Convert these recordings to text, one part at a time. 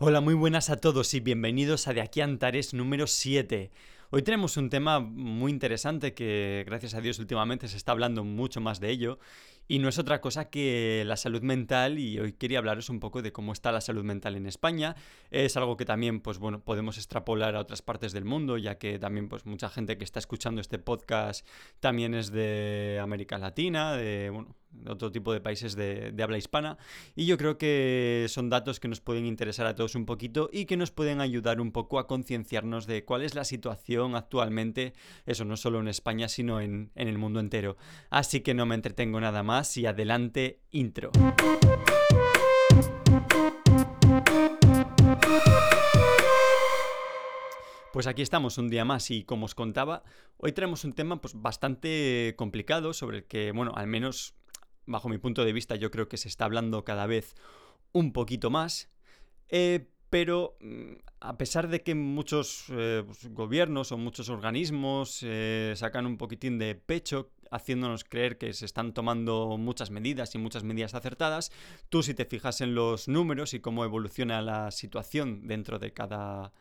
Hola, muy buenas a todos y bienvenidos a De aquí a Antares número 7. Hoy tenemos un tema muy interesante que gracias a Dios últimamente se está hablando mucho más de ello y no es otra cosa que la salud mental y hoy quería hablaros un poco de cómo está la salud mental en España. Es algo que también pues bueno, podemos extrapolar a otras partes del mundo, ya que también pues mucha gente que está escuchando este podcast también es de América Latina, de otro tipo de países de, habla hispana. Y yo creo que son datos que nos pueden interesar a todos un poquito y que nos pueden ayudar un poco a concienciarnos de cuál es la situación actualmente, eso no solo en España, sino en el mundo entero. Así que no me entretengo nada más y adelante intro. Pues aquí estamos un día más y como os contaba, hoy tenemos un tema pues, bastante complicado sobre el que, bueno, al menos bajo mi punto de vista yo creo que se está hablando cada vez un poquito más. Eh, pero mm, a pesar de que muchos eh, pues, gobiernos o muchos organismos eh, sacan un poquitín de pecho haciéndonos creer que se están tomando muchas medidas y muchas medidas acertadas, tú si te fijas en los números y cómo evoluciona la situación dentro de cada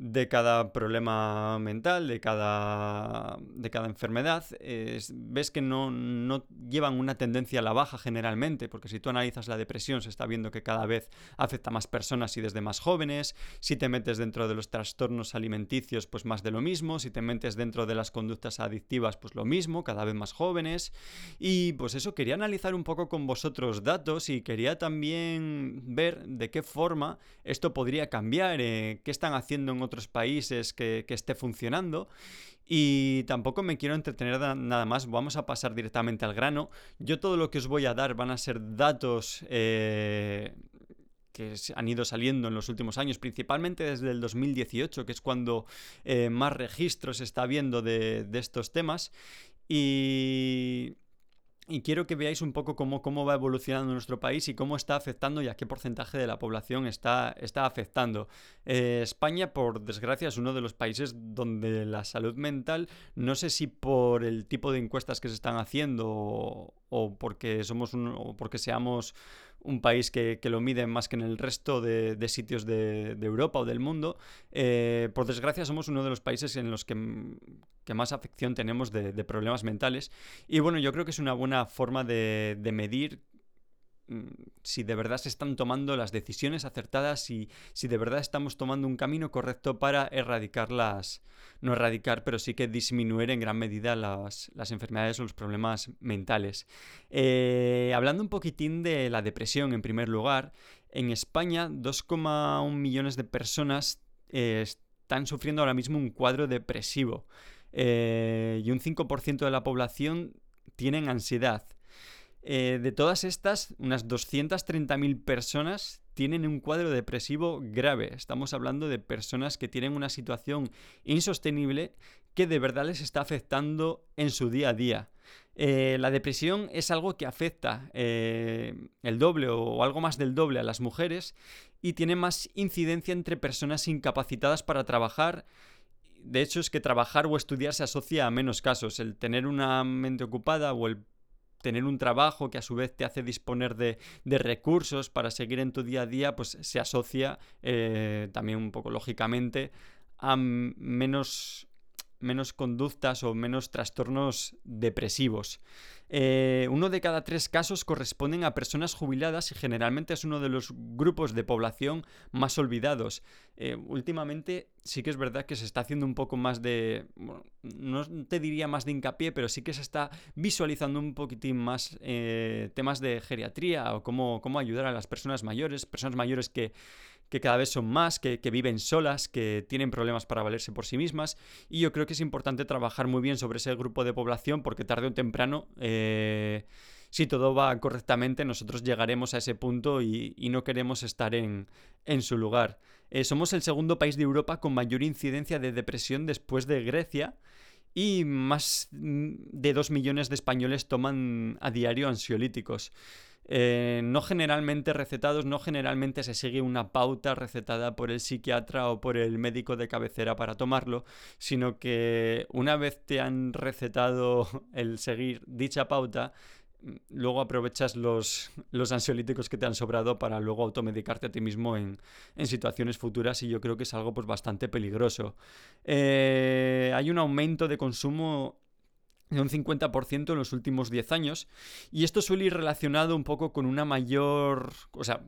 de cada problema mental, de cada, de cada enfermedad, ves que no, no, llevan una tendencia a la baja generalmente, porque si tú analizas la depresión se está viendo que cada vez afecta a más personas y desde más jóvenes, si te metes dentro de los trastornos alimenticios, pues más de lo mismo, si te metes dentro de las conductas adictivas, pues lo mismo, cada vez más jóvenes, y pues eso, quería analizar un poco con vosotros datos y quería también ver de qué forma esto podría cambiar, eh, qué están haciendo en otros países que, esté funcionando. Y tampoco me quiero entretener nada más, vamos a pasar directamente al grano. Yo todo lo que os voy a dar van a ser datos eh, que han ido saliendo en los últimos años, principalmente desde el 2018, que es cuando eh, más registros está viendo de, de estos temas. Y y quiero que veáis un poco cómo, cómo va evolucionando nuestro país y cómo está afectando y a qué porcentaje de la población está, está afectando. Eh, España, por desgracia, es uno de los países donde la salud mental, no sé si por el tipo de encuestas que se están haciendo o, porque somos un, o porque seamos un país que, lo mide más que en el resto de, sitios de, Europa o del mundo. Eh, por desgracia somos uno de los países en los que, más afección tenemos de, problemas mentales. Y bueno, yo creo que es una buena forma de, medir si de verdad se están tomando las decisiones acertadas y si de verdad estamos tomando un camino correcto para erradicarlas, no erradicar, pero sí que disminuir en gran medida las, enfermedades o los problemas mentales. Eh, hablando un poquitín de la depresión en primer lugar, en España 2,1 millones de personas eh, están sufriendo ahora mismo un cuadro depresivo eh, y un 5% de la población tienen ansiedad. Eh, de todas estas, unas 230.000 personas tienen un cuadro depresivo grave. Estamos hablando de personas que tienen una situación insostenible que de verdad les está afectando en su día a día. Eh, la depresión es algo que afecta eh, el doble o algo más del doble a las mujeres y tiene más incidencia entre personas incapacitadas para trabajar de hecho, es que trabajar o estudiar se asocia a menos casos. El tener una mente ocupada o el tener un trabajo que a su vez te hace disponer de, recursos para seguir en tu día a día, pues se asocia eh, también un poco lógicamente a menos menos conductas o menos trastornos depresivos. Eh, uno de cada tres casos corresponden a personas jubiladas y generalmente es uno de los grupos de población más olvidados. Eh, últimamente sí que es verdad que se está haciendo un poco más de, no te diría más de hincapié, pero sí que se está visualizando un poquitín más eh, temas de geriatría o cómo, cómo ayudar a las personas mayores, personas mayores que que cada vez son más, que, viven solas, que tienen problemas para valerse por sí mismas. Y yo creo que es importante trabajar muy bien sobre ese grupo de población porque tarde o temprano, eh, si todo va correctamente, nosotros llegaremos a ese punto y, no queremos estar en, su lugar. Eh, somos el segundo país de Europa con mayor incidencia de depresión después de Grecia. Y más de dos millones de españoles toman a diario ansiolíticos. Eh, no generalmente recetados, no generalmente se sigue una pauta recetada por el psiquiatra o por el médico de cabecera para tomarlo, sino que una vez te han recetado el seguir dicha pauta, luego aprovechas los, los ansiolíticos que te han sobrado para luego automedicarte a ti mismo en, situaciones futuras y yo creo que es algo pues bastante peligroso. Eh, hay un aumento de consumo de un 50% en los últimos 10 años y esto suele ir relacionado un poco con una mayor, o sea,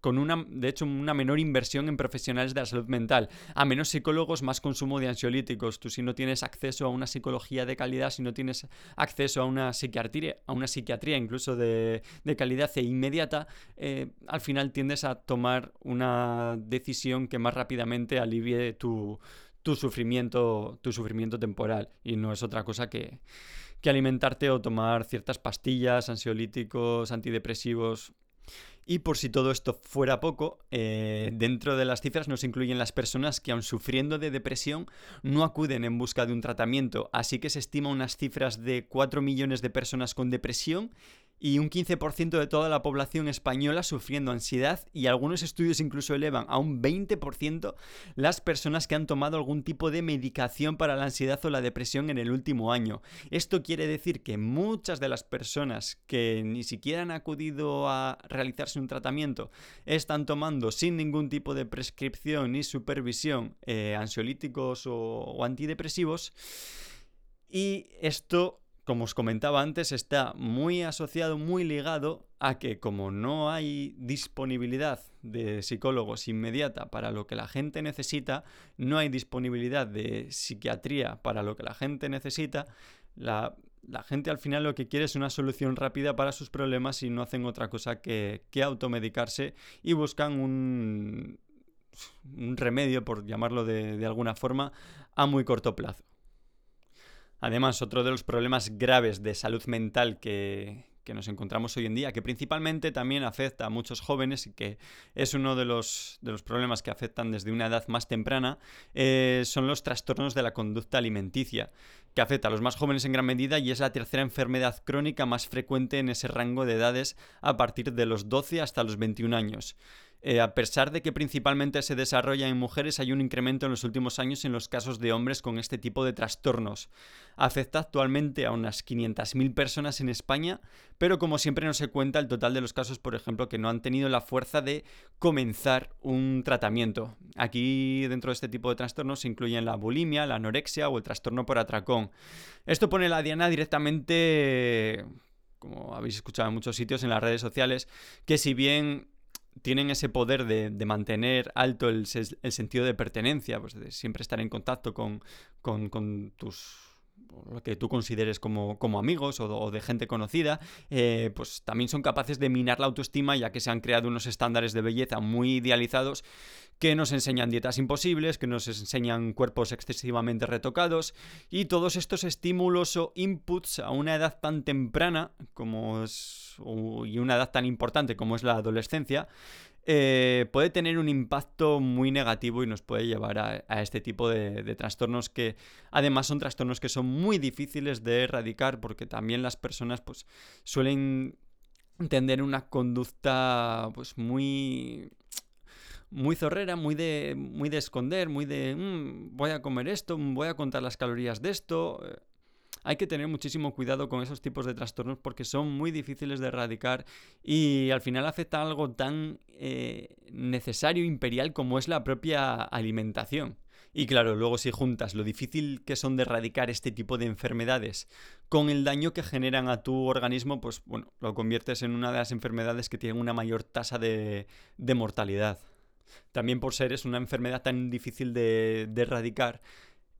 con una, de hecho, una menor inversión en profesionales de la salud mental. A menos psicólogos, más consumo de ansiolíticos. Tú si no tienes acceso a una psicología de calidad, si no tienes acceso a una psiquiatría, a una psiquiatría incluso de, calidad e inmediata, eh, al final tiendes a tomar una decisión que más rápidamente alivie tu, tu sufrimiento, tu sufrimiento temporal. Y no es otra cosa que, que alimentarte o tomar ciertas pastillas, ansiolíticos, antidepresivos y por si todo esto fuera poco, eh, dentro de las cifras nos incluyen las personas que aun sufriendo de depresión no acuden en busca de un tratamiento, así que se estima unas cifras de 4 millones de personas con depresión y un 15% de toda la población española sufriendo ansiedad y algunos estudios incluso elevan a un 20% las personas que han tomado algún tipo de medicación para la ansiedad o la depresión en el último año. Esto quiere decir que muchas de las personas que ni siquiera han acudido a realizarse un tratamiento están tomando sin ningún tipo de prescripción ni supervisión eh, ansiolíticos o antidepresivos y esto como os comentaba antes, está muy asociado, muy ligado a que como no hay disponibilidad de psicólogos inmediata para lo que la gente necesita, no hay disponibilidad de psiquiatría para lo que la gente necesita, la, gente al final lo que quiere es una solución rápida para sus problemas y no hacen otra cosa que, automedicarse y buscan un, remedio, por llamarlo de alguna forma, a muy corto plazo. Además, otro de los problemas graves de salud mental que, nos encontramos hoy en día, que principalmente también afecta a muchos jóvenes y que es uno de los, de los problemas que afectan desde una edad más temprana, eh, son los trastornos de la conducta alimenticia, que afecta a los más jóvenes en gran medida y es la tercera enfermedad crónica más frecuente en ese rango de edades a partir de los 12 hasta los 21 años. Eh, a pesar de que principalmente se desarrolla en mujeres, hay un incremento en los últimos años en los casos de hombres con este tipo de trastornos. Afecta actualmente a unas 500.000 personas en España, pero como siempre no se cuenta el total de los casos, por ejemplo, que no han tenido la fuerza de comenzar un tratamiento. Aquí dentro de este tipo de trastornos se incluyen la bulimia, la anorexia o el trastorno por atracón. Esto pone la diana directamente como habéis escuchado en muchos sitios en las redes sociales, que si bien tienen ese poder de, mantener alto el, sentido de pertenencia, pues de siempre estar en contacto con, con, tus lo que tú consideres como, amigos o, de gente conocida, eh, pues también son capaces de minar la autoestima ya que se han creado unos estándares de belleza muy idealizados que nos enseñan dietas imposibles, que nos enseñan cuerpos excesivamente retocados y todos estos estímulos o inputs a una edad tan temprana como es y una edad tan importante como es la adolescencia eh, puede tener un impacto muy negativo y nos puede llevar a, este tipo de, trastornos que además son trastornos que son muy difíciles de erradicar porque también las personas pues suelen tener una conducta pues muy muy zorrera, muy de, muy de esconder, muy de mm, voy a comer esto, voy a contar las calorías de esto. Hay que tener muchísimo cuidado con esos tipos de trastornos porque son muy difíciles de erradicar y al final afecta a algo tan eh, necesario, imperial como es la propia alimentación. Y claro, luego si juntas lo difícil que son de erradicar este tipo de enfermedades con el daño que generan a tu organismo, pues bueno, lo conviertes en una de las enfermedades que tienen una mayor tasa de mortalidad también por ser es una enfermedad tan difícil de, erradicar,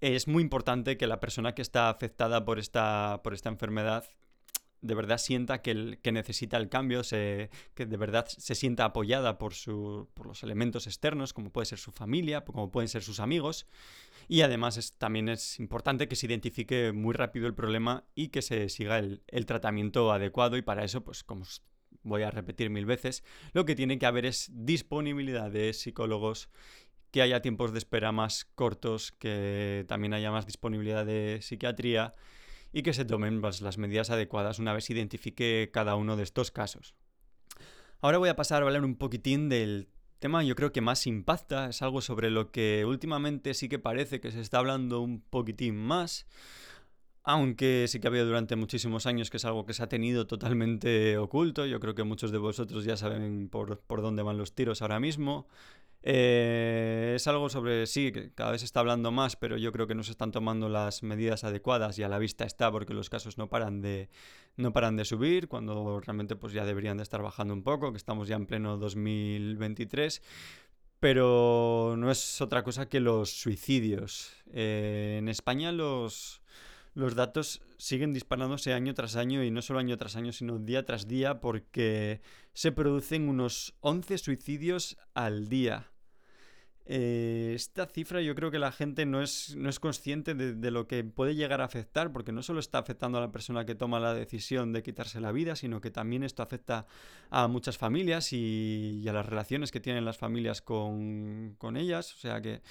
es muy importante que la persona que está afectada por esta, por esta enfermedad de verdad sienta que, que necesita el cambio, que de verdad se sienta apoyada por, su, por los elementos externos, como puede ser su familia, como pueden ser sus amigos. Y además también es importante que se identifique muy rápido el problema y que se siga el, el tratamiento adecuado. Y para eso, pues como voy a repetir mil veces, lo que tiene que haber es disponibilidad de psicólogos, que haya tiempos de espera más cortos, que también haya más disponibilidad de psiquiatría y que se tomen pues, las medidas adecuadas una vez identifique cada uno de estos casos. Ahora voy a pasar a hablar un poquitín del tema yo creo que más impacta, es algo sobre lo que últimamente sí que parece que se está hablando un poquitín más, aunque sí que ha habido durante muchísimos años que es algo que se ha tenido totalmente oculto. Yo creo que muchos de vosotros ya saben por, por dónde van los tiros ahora mismo. Eh, es algo sobre, sí, que cada vez se está hablando más, pero yo creo que no se están tomando las medidas adecuadas y a la vista está porque los casos no paran de, no paran de subir, cuando realmente pues ya deberían de estar bajando un poco, que estamos ya en pleno 2023. Pero no es otra cosa que los suicidios. Eh, en España los, los datos siguen disparándose año tras año y no solo año tras año, sino día tras día porque se producen unos 11 suicidios al día. Eh, esta cifra yo creo que la gente no es, no es consciente de, lo que puede llegar a afectar, porque no solo está afectando a la persona que toma la decisión de quitarse la vida, sino que también esto afecta a muchas familias y, a las relaciones que tienen las familias con, con ellas. O sea que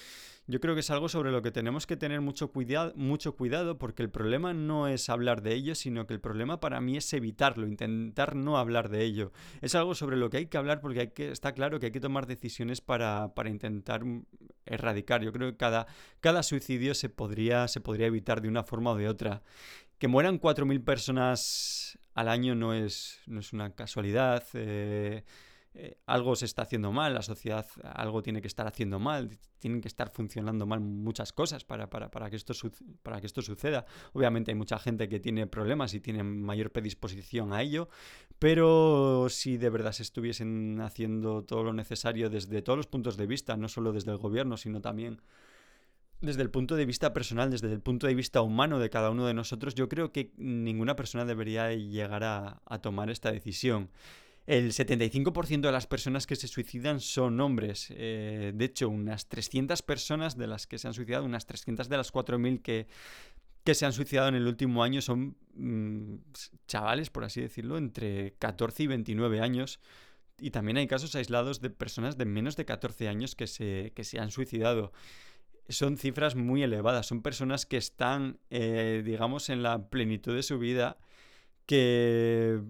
yo creo que es algo sobre lo que tenemos que tener mucho, cuidado, mucho cuidado porque el problema no es hablar de ello, sino que el problema para mí es evitarlo, intentar no hablar de ello. Es algo sobre lo que hay que hablar porque está claro que hay que tomar decisiones para, intentar erradicar. Yo creo que cada, cada suicidio se podría, se podría evitar de una forma o de otra. Que mueran 4.000 personas al año no es, no es una casualidad. Eh, eh, algo se está haciendo mal, la sociedad algo tiene que estar haciendo mal, tienen que estar funcionando mal muchas cosas para, para, para, que esto para que esto suceda. Obviamente hay mucha gente que tiene problemas y tiene mayor predisposición a ello, pero si de verdad se estuviesen haciendo todo lo necesario desde todos los puntos de vista, no solo desde el gobierno, sino también desde el punto de vista personal, desde el punto de vista humano de cada uno de nosotros, yo creo que ninguna persona debería llegar a, a tomar esta decisión. El 75% de las personas que se suicidan son hombres. Eh, de hecho, unas 300 personas de las que se han suicidado, unas 300 de las 4.000 que, que se han suicidado en el último año son mm, chavales, por así decirlo, entre 14 y 29 años. Y también hay casos aislados de personas de menos de 14 años que se, que se han suicidado. Son cifras muy elevadas, son personas que están, eh, digamos, en la plenitud de su vida, que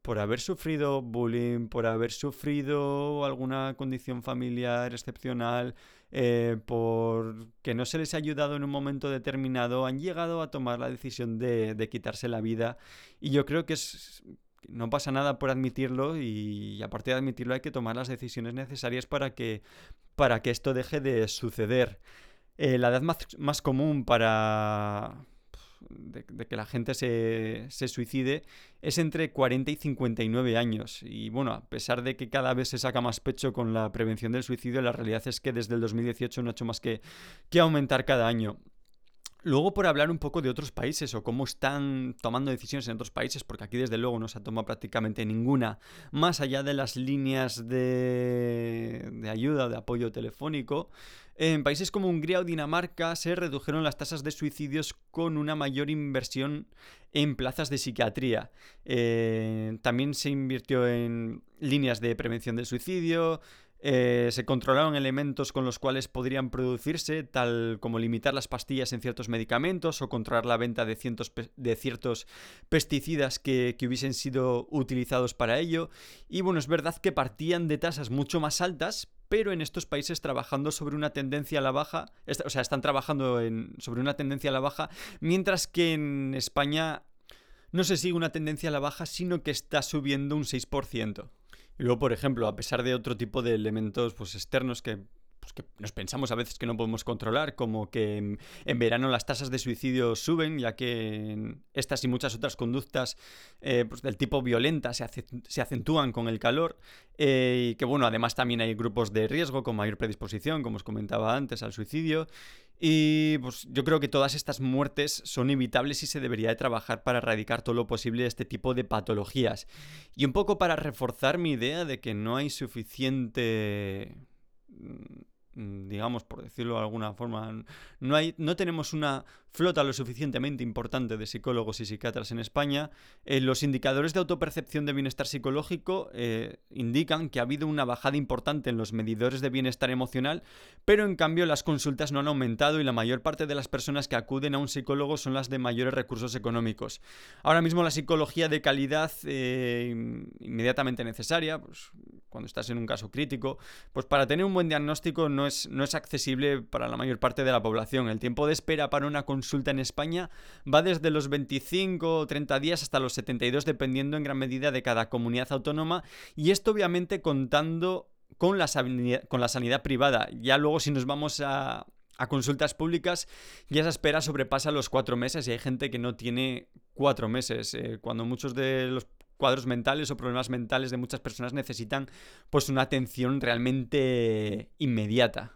por haber sufrido bullying, por haber sufrido alguna condición familiar excepcional, eh, por que no se les ha ayudado en un momento determinado, han llegado a tomar la decisión de, quitarse la vida. Y yo creo que es, no pasa nada por admitirlo y, aparte de admitirlo hay que tomar las decisiones necesarias para que, para que esto deje de suceder. Eh, la edad más, más común para, de, que la gente se, se, suicide es entre 40 y 59 años. Y bueno, a pesar de que cada vez se saca más pecho con la prevención del suicidio, la realidad es que desde el 2018 no ha hecho más que, que aumentar cada año. Luego, por hablar un poco de otros países o cómo están tomando decisiones en otros países, porque aquí desde luego no se ha tomado prácticamente ninguna, más allá de las líneas de, de ayuda, de apoyo telefónico, en países como Hungría o Dinamarca se redujeron las tasas de suicidios con una mayor inversión en plazas de psiquiatría. Eh, también se invirtió en líneas de prevención del suicidio, eh, se controlaron elementos con los cuales podrían producirse, tal como limitar las pastillas en ciertos medicamentos o controlar la venta de, ciertos pesticidas que, hubiesen sido utilizados para ello. Y bueno, es verdad que partían de tasas mucho más altas, pero en estos países trabajando sobre una tendencia a la baja, o sea, están trabajando sobre una tendencia a la baja, mientras que en España no se sigue una tendencia a la baja, sino que está subiendo un 6%. Y luego, por ejemplo, a pesar de otro tipo de elementos pues, externos que pues, que nos pensamos a veces que no podemos controlar, como que en, verano las tasas de suicidio suben, ya que estas y muchas otras conductas eh, pues, del tipo violenta se, se acentúan con el calor, eh, y que bueno, además también hay grupos de riesgo con mayor predisposición, como os comentaba antes, al suicidio, y pues yo creo que todas estas muertes son evitables y se debería de trabajar para erradicar todo lo posible este tipo de patologías. Y un poco para reforzar mi idea de que no hay suficiente Mm, digamos, por decirlo de alguna forma, no, hay, no tenemos una flota lo suficientemente importante de psicólogos y psiquiatras en España. Eh, los indicadores de autopercepción de bienestar psicológico eh, indican que ha habido una bajada importante en los medidores de bienestar emocional, pero en cambio las consultas no han aumentado y la mayor parte de las personas que acuden a un psicólogo son las de mayores recursos económicos. Ahora mismo la psicología de calidad eh, inmediatamente necesaria, pues, cuando estás en un caso crítico, pues para tener un buen diagnóstico no es, no es accesible para la mayor parte de la población. El tiempo de espera para una consulta en España va desde los 25 o 30 días hasta los 72, dependiendo en gran medida de cada comunidad autónoma. Y esto obviamente contando con la, con la sanidad privada. Ya luego si nos vamos a, a consultas públicas, ya esa espera sobrepasa los cuatro meses y hay gente que no tiene cuatro meses. Eh, cuando muchos de los cuadros mentales o problemas mentales de muchas personas necesitan pues una atención realmente inmediata.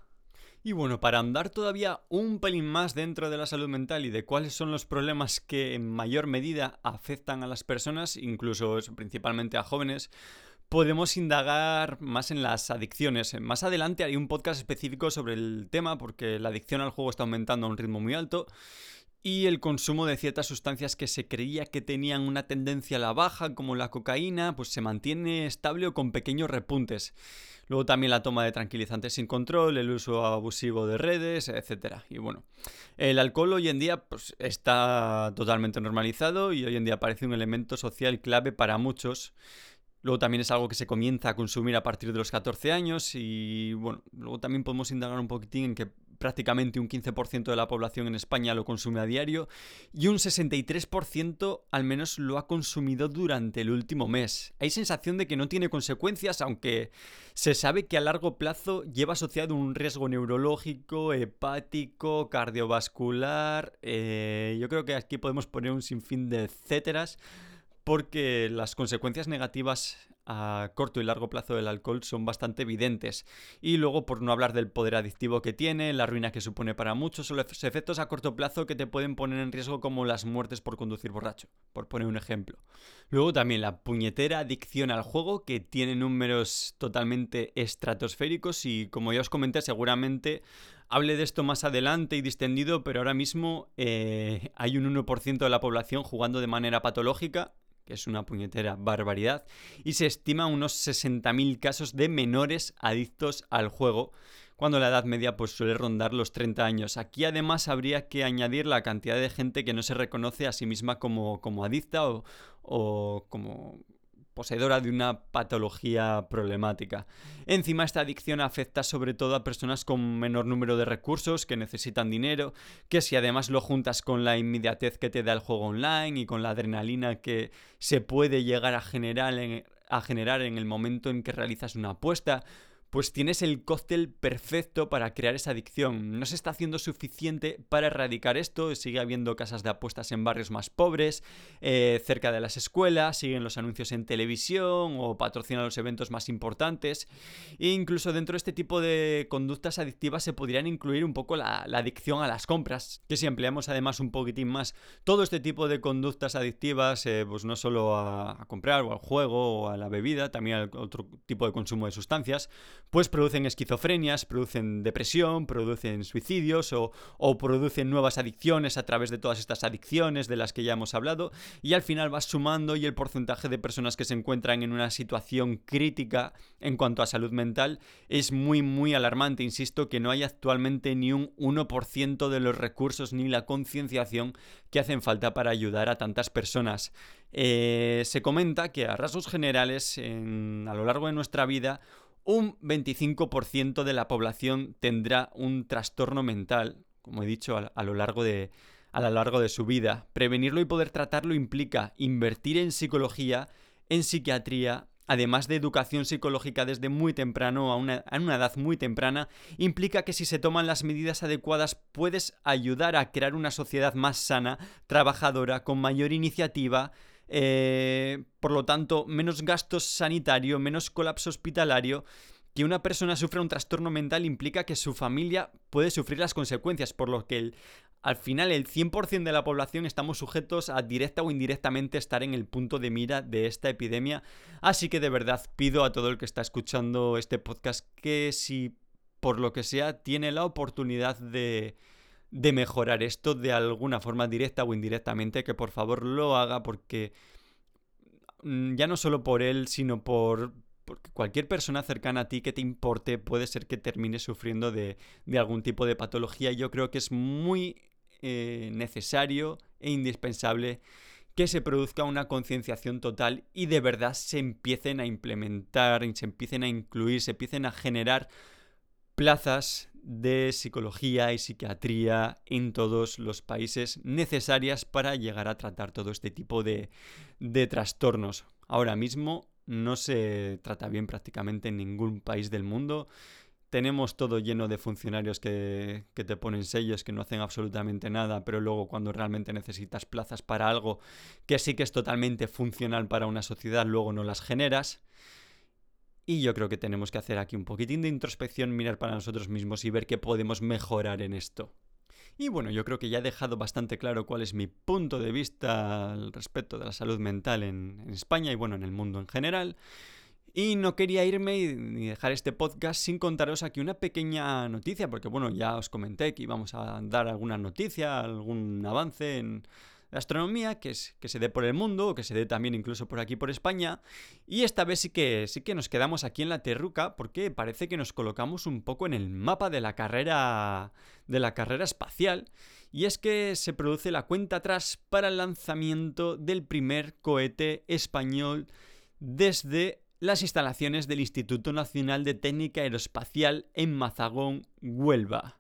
Y bueno, para andar todavía un pelín más dentro de la salud mental y de cuáles son los problemas que en mayor medida afectan a las personas, incluso principalmente a jóvenes, podemos indagar más en las adicciones. Más adelante haré un podcast específico sobre el tema porque la adicción al juego está aumentando a un ritmo muy alto y el consumo de ciertas sustancias que se creía que tenían una tendencia a la baja, como la cocaína, pues se mantiene estable o con pequeños repuntes. Luego también la toma de tranquilizantes sin control, el uso abusivo de redes, etc. Y bueno, el alcohol hoy en día pues, está totalmente normalizado y hoy en día parece un elemento social clave para muchos. Luego también es algo que se comienza a consumir a partir de los 14 años y bueno, luego también podemos indagar un poquitín en que prácticamente un 15% de la población en España lo consume a diario y un 63% al menos lo ha consumido durante el último mes. Hay sensación de que no tiene consecuencias, aunque se sabe que a largo plazo lleva asociado un riesgo neurológico, hepático, cardiovascular. Eh, yo creo que aquí podemos poner un sinfín de etcéteras porque las consecuencias negativas a corto y largo plazo del alcohol son bastante evidentes. Y luego, por no hablar del poder adictivo que tiene, la ruina que supone para muchos, o los efectos a corto plazo que te pueden poner en riesgo como las muertes por conducir borracho, por poner un ejemplo. Luego también la puñetera adicción al juego, que tiene números totalmente estratosféricos y como ya os comenté, seguramente hable de esto más adelante y distendido, pero ahora mismo eh, hay un 1% de la población jugando de manera patológica que es una puñetera barbaridad, y se estima unos 60.000 casos de menores adictos al juego, cuando la edad media pues suele rondar los 30 años. Aquí además habría que añadir la cantidad de gente que no se reconoce a sí misma como, como adicta o, o como poseedora de una patología problemática. Encima esta adicción afecta sobre todo a personas con menor número de recursos que necesitan dinero, que si además lo juntas con la inmediatez que te da el juego online y con la adrenalina que se puede llegar a generar en, el momento en que realizas una apuesta, pues tienes el cóctel perfecto para crear esa adicción. No se está haciendo suficiente para erradicar esto, sigue habiendo casas de apuestas en barrios más pobres, eh, cerca de las escuelas, siguen los anuncios en televisión o patrocinan los eventos más importantes. E incluso dentro de este tipo de conductas adictivas se podrían incluir un poco la, adicción a las compras, que si empleamos además un poquitín más todo este tipo de conductas adictivas, eh, pues no solo a, a comprar o al juego o a la bebida, también a otro tipo de consumo de sustancias, pues producen esquizofrenias, producen depresión, producen suicidios o, producen nuevas adicciones a través de todas estas adicciones de las que ya hemos hablado y al final vas sumando y el porcentaje de personas que se encuentran en una situación crítica en cuanto a salud mental es muy muy alarmante. Insisto que no hay actualmente ni un 1% de los recursos ni la concienciación que hacen falta para ayudar a tantas personas. Eh, se comenta que a rasgos generales a lo largo de nuestra vida un 25% de la población tendrá un trastorno mental, como he dicho, a, lo largo de, a lo largo de su vida. Prevenirlo y poder tratarlo implica invertir en psicología, en psiquiatría, además de educación psicológica desde muy temprano, a una, a una, edad muy temprana, implica que si se toman las medidas adecuadas puedes ayudar a crear una sociedad más sana, trabajadora, con mayor iniciativa, eh, por lo tanto, menos gasto sanitario, menos colapso hospitalario. Que una persona sufra un trastorno mental implica que su familia puede sufrir las consecuencias, por lo que al final el 100% de la población estamos sujetos a directa o indirectamente estar en el punto de mira de esta epidemia. Así que de verdad pido a todo el que está escuchando este podcast que si por lo que sea tiene la oportunidad de de mejorar esto de alguna forma directa o indirectamente, que por favor lo haga porque mm, ya no solo por él, sino por cualquier persona cercana a ti que te importe puede ser que termine sufriendo de, algún tipo de patología. Yo creo que es muy eh, necesario e indispensable que se produzca una concienciación total y de verdad se empiecen a implementar, se empiecen a incluir, se empiecen a generar plazas de psicología y psiquiatría en todos los países necesarias para llegar a tratar todo este tipo de, de trastornos. Ahora mismo no se trata bien prácticamente en ningún país del mundo. Tenemos todo lleno de funcionarios que, que, te ponen sellos, que no hacen absolutamente nada, pero luego cuando realmente necesitas plazas para algo que sí que es totalmente funcional para una sociedad, luego no las generas. Y yo creo que tenemos que hacer aquí un poquitín de introspección, mirar para nosotros mismos y ver qué podemos mejorar en esto. Y bueno, yo creo que ya he dejado bastante claro cuál es mi punto de vista al respecto de la salud mental en, España y bueno, en el mundo en general. Y no quería irme ni dejar este podcast sin contaros aquí una pequeña noticia, porque bueno, ya os comenté que íbamos a dar alguna noticia, algún avance en la astronomía que, es, que se dé por el mundo, o que se dé también incluso por aquí por España. Y esta vez sí que, sí que nos quedamos aquí en la Terruca porque parece que nos colocamos un poco en el mapa de la carrera, de la carrera espacial. Y es que se produce la cuenta atrás para el lanzamiento del primer cohete español desde las instalaciones del Instituto Nacional de Técnica Aeroespacial en Mazagón, Huelva.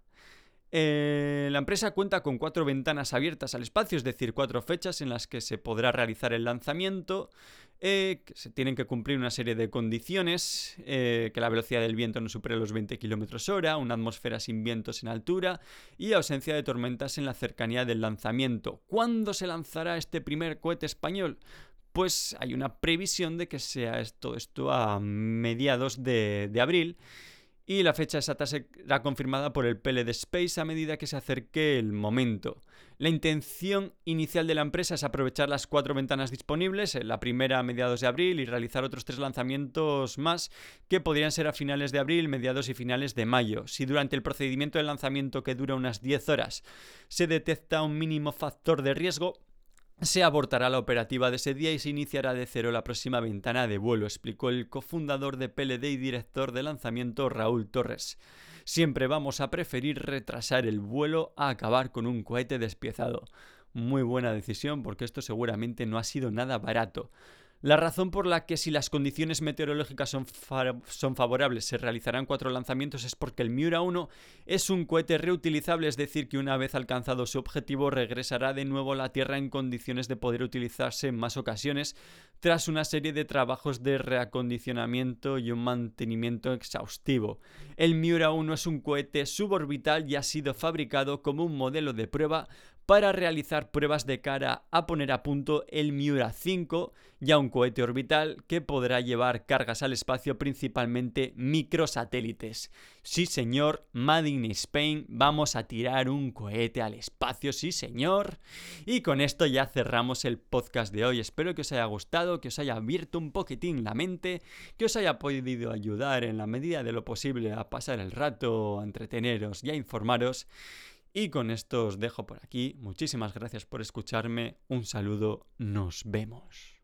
Eh, la empresa cuenta con cuatro ventanas abiertas al espacio, es decir, cuatro fechas en las que se podrá realizar el lanzamiento. Eh, se tienen que cumplir una serie de condiciones, eh, que la velocidad del viento no supere los 20 km hora, una atmósfera sin vientos en altura y ausencia de tormentas en la cercanía del lanzamiento. ¿Cuándo se lanzará este primer cohete español? Pues hay una previsión de que sea todo esto a mediados de abril y la fecha exacta será confirmada por el PLD Space a medida que se acerque el momento. La intención inicial de la empresa es aprovechar las cuatro ventanas disponibles, eh, la primera a mediados de abril y realizar otros tres lanzamientos más que podrían ser a finales de abril, mediados y finales de mayo. Si durante el procedimiento de lanzamiento que dura unas 10 horas se detecta un mínimo factor de riesgo, se abortará la operativa de ese día y se iniciará de cero la próxima ventana de vuelo, explicó el cofundador de PLD y director de lanzamiento Raúl Torres. Siempre vamos a preferir retrasar el vuelo a acabar con un cohete despiezado. Muy buena decisión porque esto seguramente no ha sido nada barato. La razón por la que si las condiciones meteorológicas son, favorables se realizarán cuatro lanzamientos es porque el Miura 1 es un cohete reutilizable, es decir, que una vez alcanzado su objetivo regresará de nuevo a la Tierra en condiciones de poder utilizarse en más ocasiones tras una serie de trabajos de reacondicionamiento y un mantenimiento exhaustivo. El Miura 1 es un cohete suborbital y ha sido fabricado como un modelo de prueba para realizar pruebas de cara a poner a punto el Miura 5, ya un cohete orbital que podrá llevar cargas al espacio principalmente microsatélites. Sí señor, Made in Spain, vamos a tirar un cohete al espacio, sí señor. Y con esto ya cerramos el podcast de hoy. Espero que os haya gustado, que os haya abierto un poquitín la mente, que os haya podido ayudar en la medida de lo posible a pasar el rato, a entreteneros y a informaros. Y con esto os dejo por aquí. Muchísimas gracias por escucharme. Un saludo. Nos vemos.